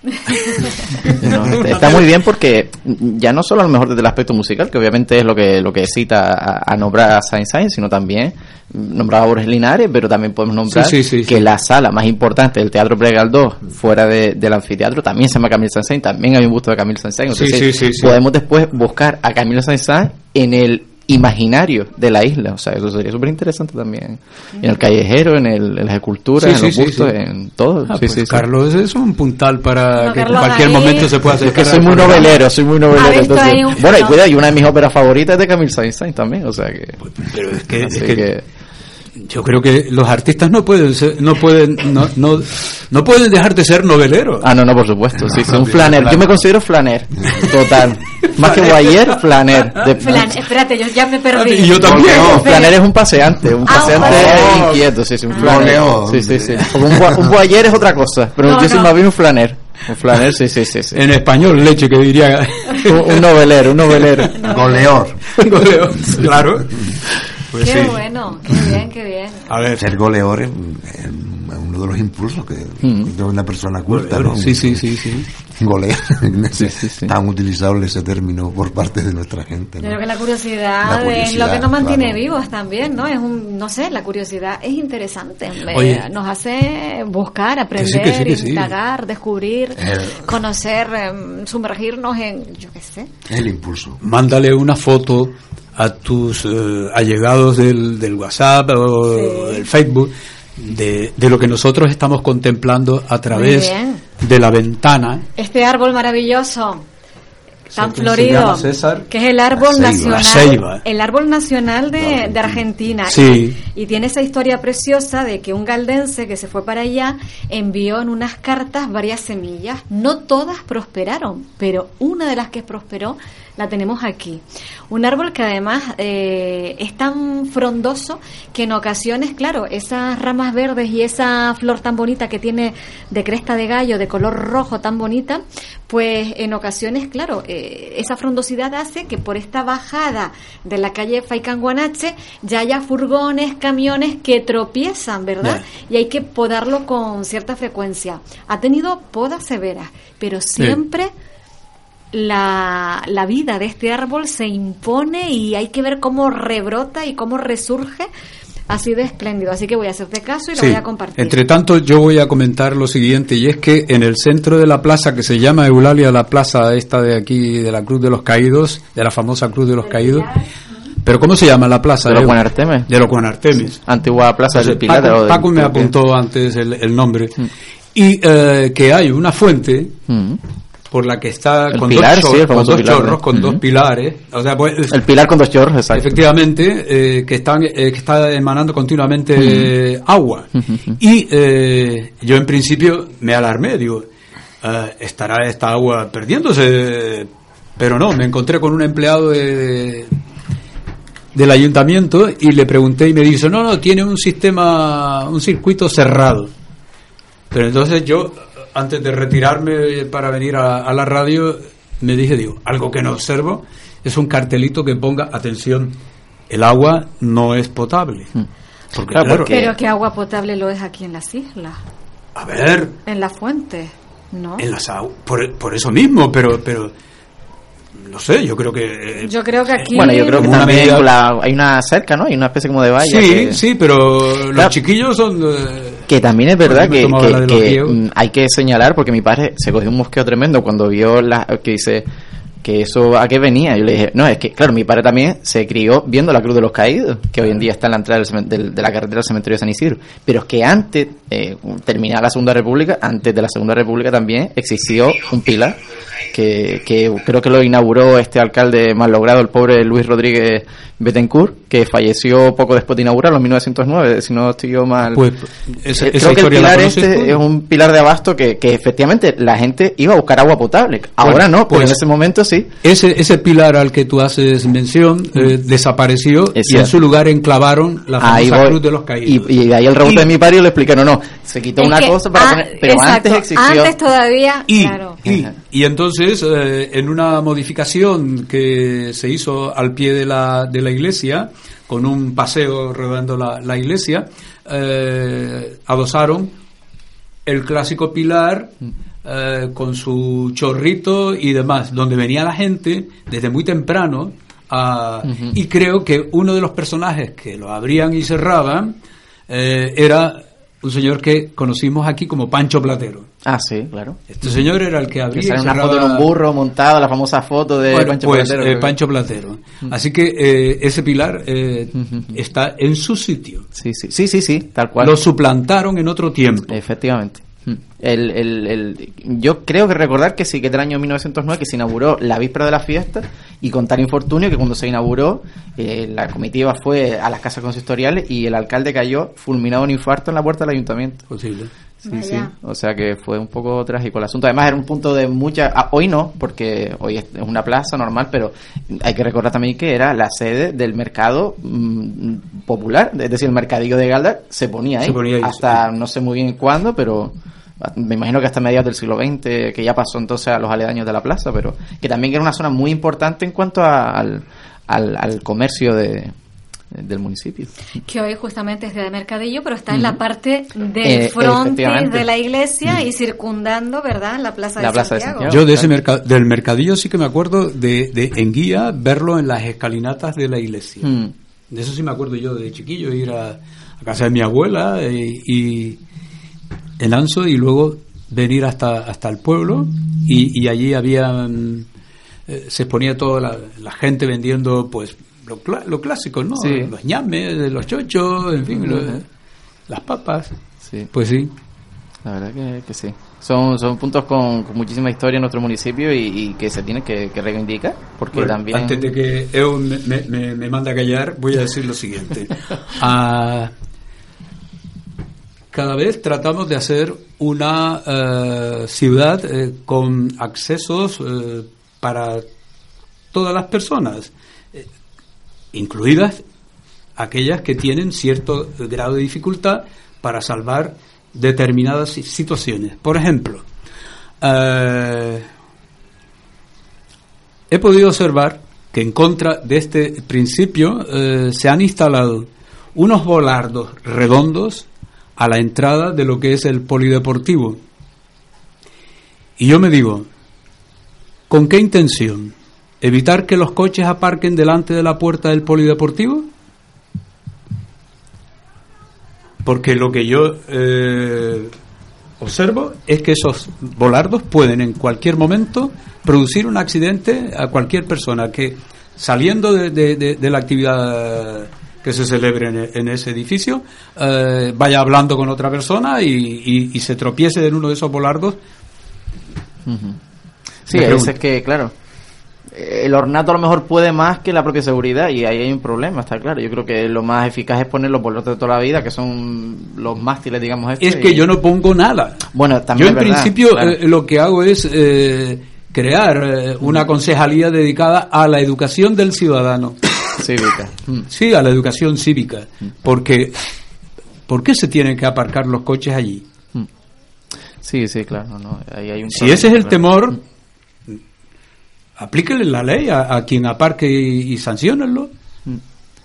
No, está- está muy bien porque ya no solo a lo mejor desde el aspecto musical, que obviamente es lo que lo que cita a, a nombrar a Saint Saëns, sino también nombrar a Borges Linares, pero también podemos nombrar Sí, sí, sí, que sí. la sala más importante del Teatro Pregaldós, fuera de- del anfiteatro, también se llama Camille Saint-Saëns, también hay un busto de Camille Saint-Saëns. Sí, Entonces, sí, sí, sí. podemos después buscar a Camille Saint-Saëns en el imaginario de la isla, o sea, eso sería súper interesante también. En el callejero, en, el, en las esculturas, Sí, en sí, los bustos, sí. en todo. Ah, sí, pues, sí, sí. Carlos es un puntal para No, que en cualquier ahí- momento se pueda Es acercar. que soy muy novelero, soy muy novelero. entonces- un Bueno, y cuidado, y una de mis óperas favoritas es de Camille Saint-Saëns también, o sea que... Pero es que, es así que que- yo creo que los artistas no pueden ser- no pueden no, no, no pueden dejar de ser noveleros. Ah, no, no, por supuesto, sí, sí, un flaner. Yo me considero flaner, total. Más que guayer, flaner. De- Flan, espérate, yo ya me perdí. Y yo también. No, flaner es un paseante, un Ah, un paseante inquieto, sí, sí, un Ah. flaner. Sí, sí, sí. Un, gua- un guayer es otra cosa, pero No, yo soy más bien un flaner. Un flaner, sí, sí, sí. sí. En español, leche, que diría. Un, un novelero, un novelero. Goleor. Goleo, claro. Pues Qué sí. bueno, qué bien, qué bien. A ver, Ser goleor es es uno de los impulsos que Mm. de una persona culta, ¿no? sí, sí, sí, sí. Golear. Sí, sí, sí. Tan utilizable ese término por parte de nuestra gente. ¿no? creo que la curiosidad, La es lo que nos mantiene claro. vivos también, ¿no? Es un, no sé, la curiosidad es interesante. Oye. nos hace buscar, aprender, sí, que sí, que sí. indagar, descubrir, El- conocer, em, sumergirnos en, yo qué sé. El impulso. Mándale una foto a tus eh, allegados del, del WhatsApp o Sí. del Facebook de, de lo que nosotros estamos contemplando a través de la ventana. Este árbol maravilloso, tan florido, César. que es el árbol nacional, el árbol nacional de, De Argentina. de Argentina. Sí. Y, y tiene esa historia preciosa de que un galdense que se fue para allá envió en unas cartas varias semillas. No todas prosperaron, pero una de las que prosperó la tenemos aquí. Un árbol que además eh, es tan frondoso que en ocasiones, claro, esas ramas verdes y esa flor tan bonita que tiene de cresta de gallo, de color rojo tan bonita, pues en ocasiones, claro, eh, esa frondosidad hace que por esta bajada de la calle Faicanguanache ya haya furgones, camiones que tropiezan, ¿verdad? Y hay que podarlo con cierta frecuencia. Ha tenido podas severas, pero siempre la, la vida de este árbol se impone y hay que ver cómo rebrota y cómo resurge así de espléndido. Así que voy a hacerte caso y lo voy a compartir. Entre tanto, yo voy a comentar lo siguiente, y es que en el centro de la plaza, que se llama Eulalia, la plaza esta de aquí, de la Cruz de los Caídos, de la famosa Cruz de los Caídos, pero ¿cómo se llama la plaza? De los Juan De los Juan Artemis. Antigua plaza del Pilar. Paco, me apuntó antes el, nombre. Mm. Y eh, que hay una fuente mm por la que está con, dos, chorros, con dos pilares. O sea, pues, el pilar con dos chorros, exacto. Efectivamente, eh, que, están, eh, que está emanando continuamente agua. Y eh, yo en principio me alarmé, digo, ¿estará esta agua perdiéndose? Pero no, me encontré con un empleado de, del ayuntamiento y le pregunté y me dijo, no, no, tiene un sistema, un circuito cerrado. Pero entonces yo antes de retirarme para venir a, la radio, me dije, digo, algo que no observo es un cartelito que ponga, atención, el agua no es potable. Hmm. Porque, Pero que agua potable lo es aquí en las islas. A ver. En la fuente, ¿no? En las por, por eso mismo, pero, pero no sé, yo creo que... Yo creo que aquí... Bueno, yo creo que también hay una cerca, ¿no? Hay una especie como de valla. Sí, sí, pero los chiquillos son... que también es verdad que, mm, hay que señalar, porque mi padre se cogió un mosqueo tremendo cuando vio la, que dice que eso a qué venía. Yo le dije, no, es que, claro, mi padre también se crió viendo la Cruz de los Caídos, que hoy en día está en la entrada del, de la carretera del cementerio de San Isidro. Pero es que antes, eh, terminada la Segunda República, antes de la Segunda República también existió un pilar que, que creo que lo inauguró este alcalde más logrado, el pobre Luis Rodríguez Betancourt, que falleció poco después de inaugurarlo en 1909, si no estoy yo mal. Pues eh, creo que el pilar este es un pilar de abasto que, que, efectivamente la gente iba a buscar agua potable. Ahora no, pues en ese momento sí. Ese, ese pilar al que tú haces mención eh, mm. desapareció y en su lugar enclavaron la famosa cruz de los caídos. Y, ahí el rebote de mi padre le explicaron, no, se quitó una cosa para poner, pero antes existió. Antes todavía, y, claro. y, entonces, eh, en una modificación que se hizo al pie de la, de la iglesia, con un paseo rodando la, iglesia, eh, adosaron el clásico pilar eh, con su chorrito y demás, donde venía la gente desde muy temprano. Y creo que uno de los personajes que lo abrían y cerraban eh, era un señor que conocimos aquí como Pancho Platero. Ah, sí, claro. Este señor era el que abría. Que una foto de un burro montado, la famosa foto de Pancho pues, Platero. Eh, Pancho Platero. Así que eh, ese pilar eh, está en su sitio. Sí, sí, sí, sí, sí, tal cual. Lo suplantaron en otro tiempo. Efectivamente. El, el, el, yo creo que recordar que sí, que del año 1909 que se inauguró la víspera de la fiesta y con tal infortunio que cuando se inauguró eh, la comitiva fue a las casas consistoriales y el alcalde cayó fulminado un infarto en la puerta del ayuntamiento. Posible. Sí, sí. O sea que fue un poco trágico el asunto. Además era un punto de mucha... Ah, hoy no, porque hoy es una plaza normal, pero hay que recordar también que era la sede del mercado mm, popular. Es decir, el mercadillo de Galda se ponía ahí. hasta no sé muy bien cuándo, pero me imagino que hasta mediados del siglo XX, que ya pasó entonces a los aledaños de la plaza, pero que también era una zona muy importante en cuanto al, al, comercio de, del municipio. Que hoy justamente es de Mercadillo, pero está en la parte del eh, de la iglesia y circundando, ¿verdad?, la Plaza, de, Santiago. Yo de ese del Mercadillo sí que me acuerdo de, de en guía verlo en las escalinatas de la iglesia. De eso sí me acuerdo yo de chiquillo, ir a, a casa de mi abuela eh, y en Anso y luego venir hasta, hasta el pueblo y, y allí había mm, eh, se exponía toda la, gente vendiendo pues lo, lo clásico, ¿no? Los ñames, los chochos, en fin, las papas. Sí. Pues sí. La verdad que, sí. Son, son puntos con, muchísima historia en nuestro municipio y, que se tiene que, reivindicar. Porque también... Antes de que EU me, me, me, mande a callar, voy a decir lo siguiente. a, cada vez tratamos de hacer una eh, ciudad eh, con accesos eh, para todas las personas, incluidas aquellas que tienen cierto grado de dificultad para salvar determinadas situaciones. Por ejemplo, he podido observar que en contra de este principio se han instalado unos volardos redondos a la entrada de lo que es el polideportivo. Y yo me digo, ¿con qué intención? ¿Evitar que los coches aparquen delante de la puerta del polideportivo? porque lo que yo eh, observo es que esos volardos pueden en cualquier momento producir un accidente a cualquier persona que saliendo de, la actividad que se celebre en, ese edificio eh, vaya hablando con otra persona y, se tropiece en uno de esos volardos. Sí, es que, claro, el ornato a lo mejor puede más que la propia seguridad y ahí hay un problema, está claro. Yo creo que lo más eficaz es poner los boletos de toda la vida, que son los mástiles, digamos. es que yo no pongo nada. Bueno, también. Yo en principio eh, lo que hago es eh, crear eh, una concejalía dedicada a la educación del ciudadano. Cívica. Mm. Sí, a la educación cívica. Porque, ¿por qué se tienen que aparcar los coches allí? Mm. Sí, sí, claro. Ahí hay un si ese es el temor mm aplíquenle la ley a, quien aparque y, y sancionenlo.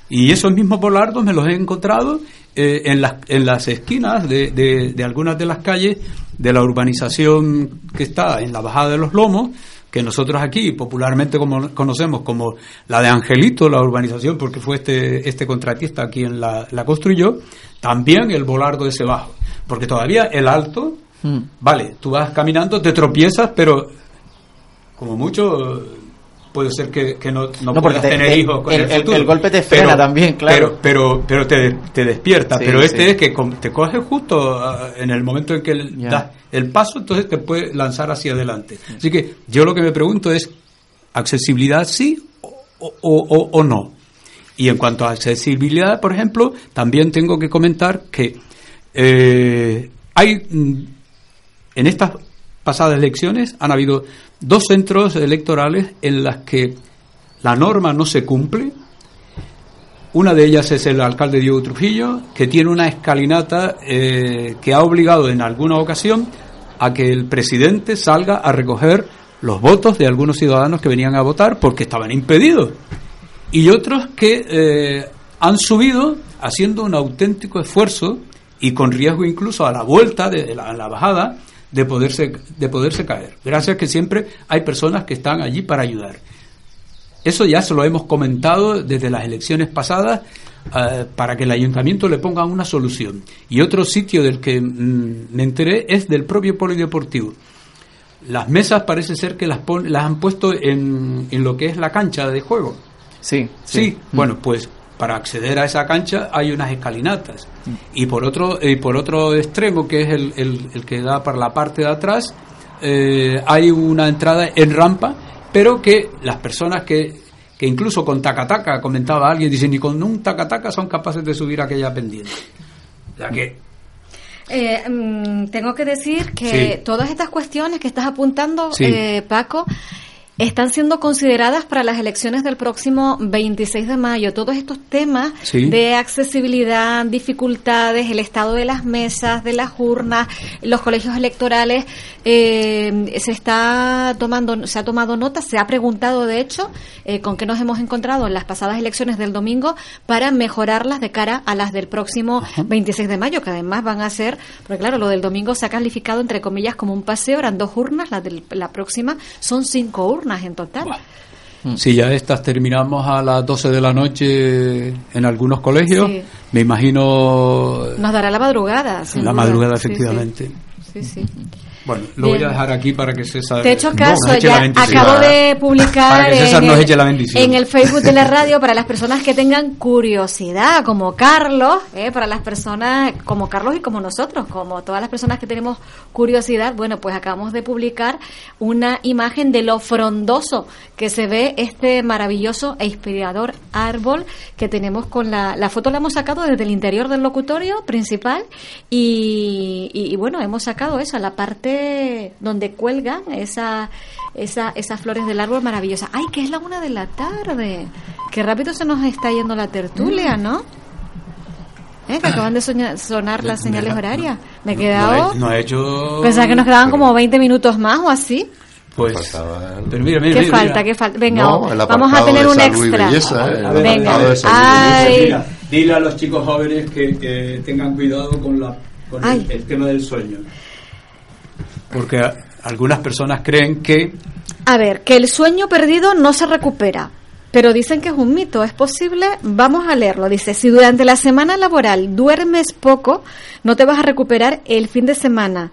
Y esos mismos volardos me los he encontrado eh, en, las, en las esquinas de, de, algunas de las calles de la urbanización que está en la bajada de los lomos, que nosotros aquí popularmente como, conocemos como la de Angelito, la urbanización, porque fue este, este contratista quien la, la construyó, también el volardo ese bajo. Porque todavía el alto, mm. vale, tú vas caminando, te tropiezas, pero como mucho puede ser que, no, no, puedas tener hijos con el, el, golpe te frena también, claro. Pero, pero, pero te, despierta. pero este es que te coge justo ah, en el momento en que das el paso, entonces te puede lanzar hacia adelante. Así que yo lo que me pregunto es, ¿accesibilidad sí o, o, o no? Y en cuanto a accesibilidad, por ejemplo, también tengo que comentar que eh, hay mm, en estas pasadas elecciones han habido dos centros electorales en las que la norma no se cumple. Una de ellas es el alcalde Diego Trujillo, que tiene una escalinata eh, que ha obligado en alguna ocasión a que el presidente salga a recoger los votos de algunos ciudadanos que venían a votar porque estaban impedidos. Y otros que eh, han subido haciendo un auténtico esfuerzo y con riesgo incluso a la vuelta de la bajada de poderse, de poderse caer. Gracias que siempre hay personas que están allí para ayudar. Eso ya se lo hemos comentado desde las elecciones pasadas eh, para que el ayuntamiento le ponga una solución. Y otro sitio del que mm, me enteré es del propio polideportivo. Las mesas parece ser que las, las han puesto en, en lo que es la cancha de juego. Sí, sí. bueno, pues para acceder a esa cancha hay unas escalinatas. Y por otro, y por otro extremo, que es el, el, que da para la parte de atrás, eh, hay una entrada en rampa, pero que las personas que, que incluso con tacataca, comentaba alguien, dicen, ni con un tacataca son capaces de subir aquella pendiente. O que eh, mm, tengo que decir que todas estas cuestiones que estás apuntando, eh, Paco, están siendo consideradas para las elecciones del próximo 26 de mayo. Todos estos temas de accesibilidad, dificultades, el estado de las mesas, de las urnas, los colegios electorales, eh, se está tomando, se ha tomado nota, se ha preguntado de hecho eh, con qué nos hemos encontrado en las pasadas elecciones del domingo para mejorarlas de cara a las del próximo 26 de mayo, que además van a ser, porque claro, lo del domingo se ha calificado entre comillas como un paseo, eran dos urnas, la de la próxima son cinco urnas en total. Mm. Si ya estas terminamos a las 12 de la noche en algunos colegios, me imagino... Nos dará la madrugada. La madrugada, efectivamente. Sí, sí. Bueno, lo voy a dejar aquí para que César. De hecho, caso, ya acabo de publicar en, el, Facebook de la radio para las personas que tengan curiosidad, como Carlos, eh, para las personas como Carlos y como nosotros, como todas las personas que tenemos curiosidad. Bueno, pues acabamos de publicar una imagen de lo frondoso que se ve este maravilloso e inspirador árbol que tenemos con la, la foto la hemos sacado desde el interior del locutorio principal y, y, y bueno, hemos sacado eso, la parte donde cuelgan esa, esa, esas flores del árbol maravillosas. ¡Ay, que es la una de la tarde! Qué rápido se nos está yendo la tertulia, ¿no? ¿Eh? Que acaban de sonar las señales horarias. Me he quedado. No he, hecho. Pensaba que nos quedaban como 20 minutos más o así. Pues, pero mira, mira, ¿Qué falta? ¿Qué falta? Venga, vamos a tener un extra. ¿eh? Venga, Ay. Dile a los chicos jóvenes que, tengan cuidado con, la, con el, tema del sueño. Porque algunas personas creen que... A ver, que el sueño perdido no se recupera. pero dicen que es un mito. ¿Es posible? Vamos a leerlo. Dice, si durante la semana laboral duermes poco, no te vas a recuperar el fin de semana.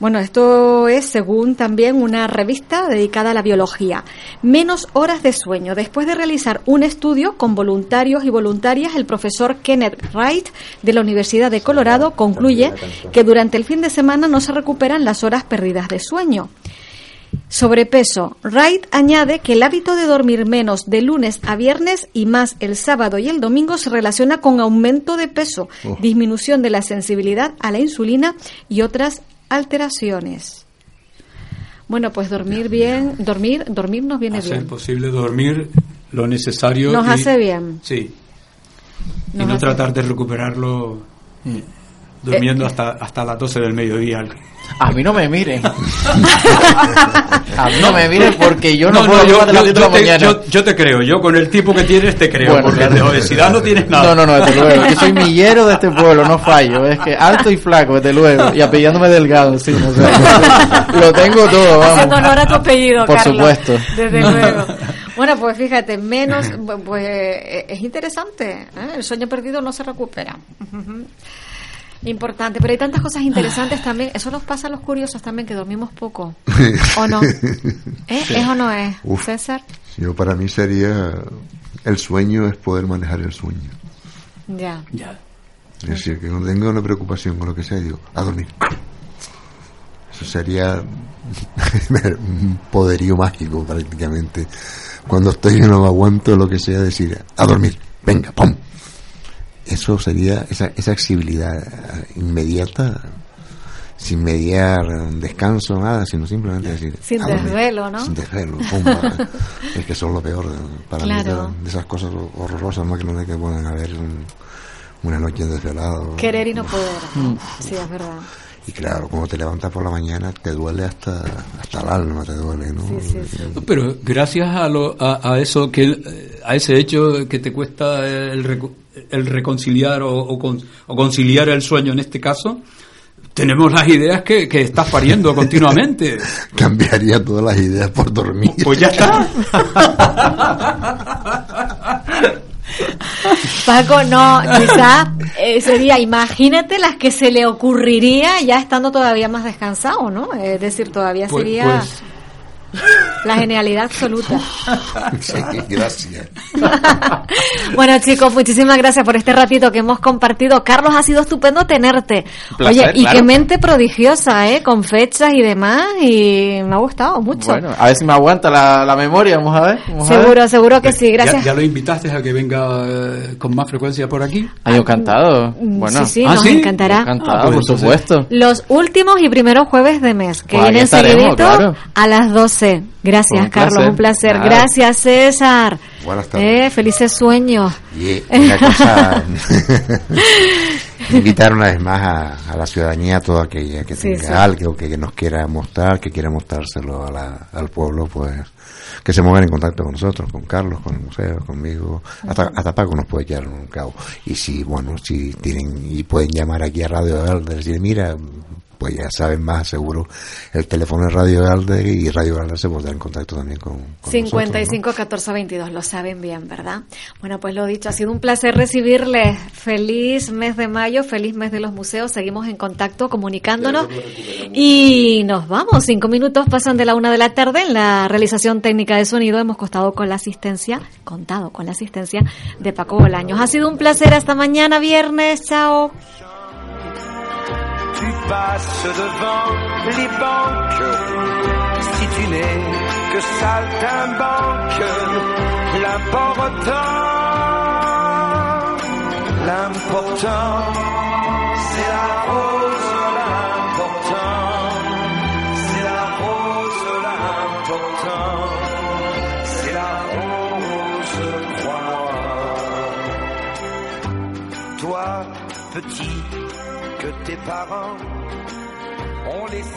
Bueno, esto es según también una revista dedicada a la biología. Menos horas de sueño. Después de realizar un estudio con voluntarios y voluntarias, el profesor Kenneth Wright de la Universidad de Colorado concluye que durante el fin de semana no se recuperan las horas perdidas de sueño. Sobrepeso. Wright añade que el hábito de dormir menos de lunes a viernes y más el sábado y el domingo se relaciona con aumento de peso, disminución de la sensibilidad a la insulina y otras alteraciones. Bueno, pues dormir bien, dormir, dormir nos viene bien. Es posible dormir lo necesario. Nos hace bien. Sí. y no tratar de recuperarlo mm, durmiendo eh, hasta, hasta las 12 del mediodía. A mí no me miren. a mí no me miren porque yo no, puedo yo, yo, de la mañana. Yo, te creo, yo con el tipo que tienes te creo, porque de obesidad no tienes nada. No, no, no, desde luego. Yo soy millero de este pueblo, no fallo. Es que alto y flaco, desde luego. Y apellándome delgado, sí. O sea, lo tengo todo, vamos. Haciendo honor a tu apellido, Por supuesto. Desde luego. Bueno, pues fíjate, menos, pues eh, es interesante. ¿eh? El sueño perdido no se recupera. Importante, pero hay tantas cosas interesantes también. Eso nos pasa a los curiosos también, que dormimos poco. ¿O no? ¿Eh? ¿Es o no es? César. Yo para mí sería, el sueño es poder manejar el sueño. Ya. ya. Es decir, que no tenga una preocupación con lo que sea, digo, a dormir. Eso sería un poderío mágico prácticamente. Cuando estoy y no aguanto lo que sea, decir, a dormir, venga, pum eso sería esa, esa accesibilidad inmediata sin mediar descanso, nada, sino simplemente decir... Sin desvelo, ¿no? Sin desvelo, es que eso es lo peor para mí de, esas cosas horrorosas, ¿no? Que no hay que pueden haber una noche desvelado. Querer y no poder, mm. sí, es verdad. Y claro, cuando te levantas por la mañana te duele hasta, hasta el alma, te duele, ¿no? Sí, sí, sí. Pero gracias a, lo, a, eso, que a ese hecho que te cuesta el, el reconciliar o, conciliar el sueño en este caso, tenemos las ideas que, que estás pariendo continuamente. Cambiaría todas las ideas por dormir. Pues ya está. Paco, no, quizá eh, sería, imagínate las que se le ocurriría ya estando todavía más descansado, ¿no? Es decir, todavía pues, sería... Pues, la genialidad absoluta. gracias. bueno, chicos, muchísimas gracias por este ratito que hemos compartido. Carlos, ha sido estupendo tenerte. Oye, y qué mente prodigiosa, ¿eh? Con fechas y demás, y me ha gustado mucho. Bueno, a ver si me aguanta la, memoria, vamos a ver. seguro, seguro que sí, gracias. ¿Ya, lo invitaste a que venga eh, con más frecuencia por aquí? Ay, encantado. Mm, bueno, sí, sí, ¿Ah, nos encantará. Encantado, ah, pues por supuesto. Los últimos y primeros jueves de mes, que pues vienen seguidito a las 12 Gracias, Carlos, un placer. Gracias, César. Buenas tardes. Eh, felices sueños. Y una cosa, invitar una vez más a, la ciudadanía, toda aquella que tenga algo que, nos quiera mostrar, que quiera mostrárselo al pueblo, pues que se muevan en contacto con nosotros, con Carlos, con el museo, conmigo, hasta, hasta Paco nos puede echar un cabo. Y si, bueno, si tienen, y pueden llamar aquí a Radio y decir, mira, pues ya saben más seguro. El teléfono de Radio Galde y Radio Galde se pondrá en contacto también con, 55 14 22 lo saben bien verdad bueno pues lo dicho ha sido un placer recibirles feliz mes de mayo feliz mes de los museos. Seguimos en contacto comunicándonos. Y nos vamos. Cinco minutos pasan de la una de la tarde en la realización técnica de sonido. Hemos costado con la asistencia contado con la asistencia de Paco Bolaños. Ha sido un placer. Hasta mañana viernes. Chao tu passes devant les banques. Si tu n'es que saltimbanque, l'important, l'important, c'est la rose, l'important, c'est la rose, l'important, c'est la rose, crois Toi, petit, que tes parents